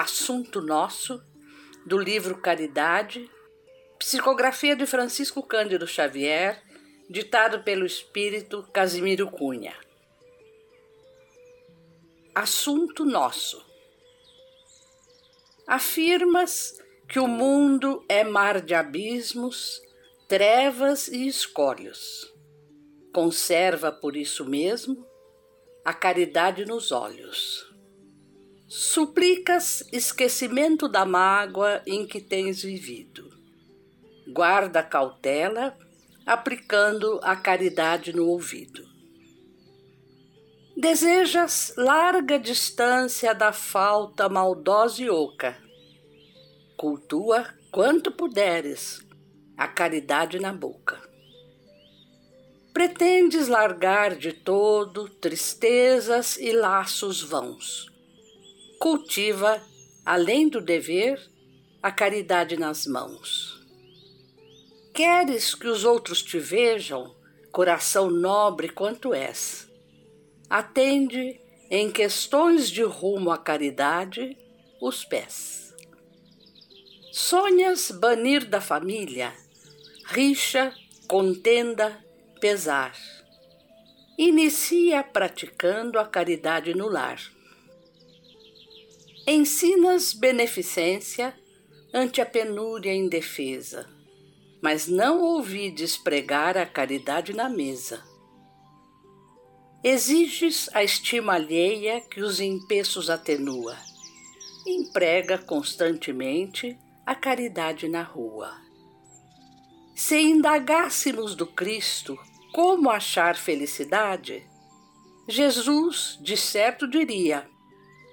Assunto Nosso do livro Caridade, psicografia de Francisco Cândido Xavier, ditado pelo espírito Casimiro Cunha. Assunto Nosso. Afirmas que o mundo é mar de abismos, trevas e escolhos. Conserva por isso mesmo a caridade nos olhos. Suplicas esquecimento da mágoa em que tens vivido. Guarda cautela, aplicando a caridade no ouvido. Desejas larga distância da falta maldosa e oca Cultua quanto puderes a caridade na boca. Pretendes largar de todo tristezas e laços vãos. Cultiva, além do dever, a caridade nas mãos. Queres que os outros te vejam, coração nobre quanto és. Atende, em questões de rumo à caridade, os pés. Sonhas banir da família rixa, contenda, pesar. Inicia praticando a caridade no lar. Ensinas beneficência ante a penúria indefesa, mas não ouvides pregar a caridade na mesa. Exiges a estima alheia que os empeços atenua. Emprega constantemente a caridade na rua. Se indagássemos do Cristo como achar felicidade, Jesus de certo diria: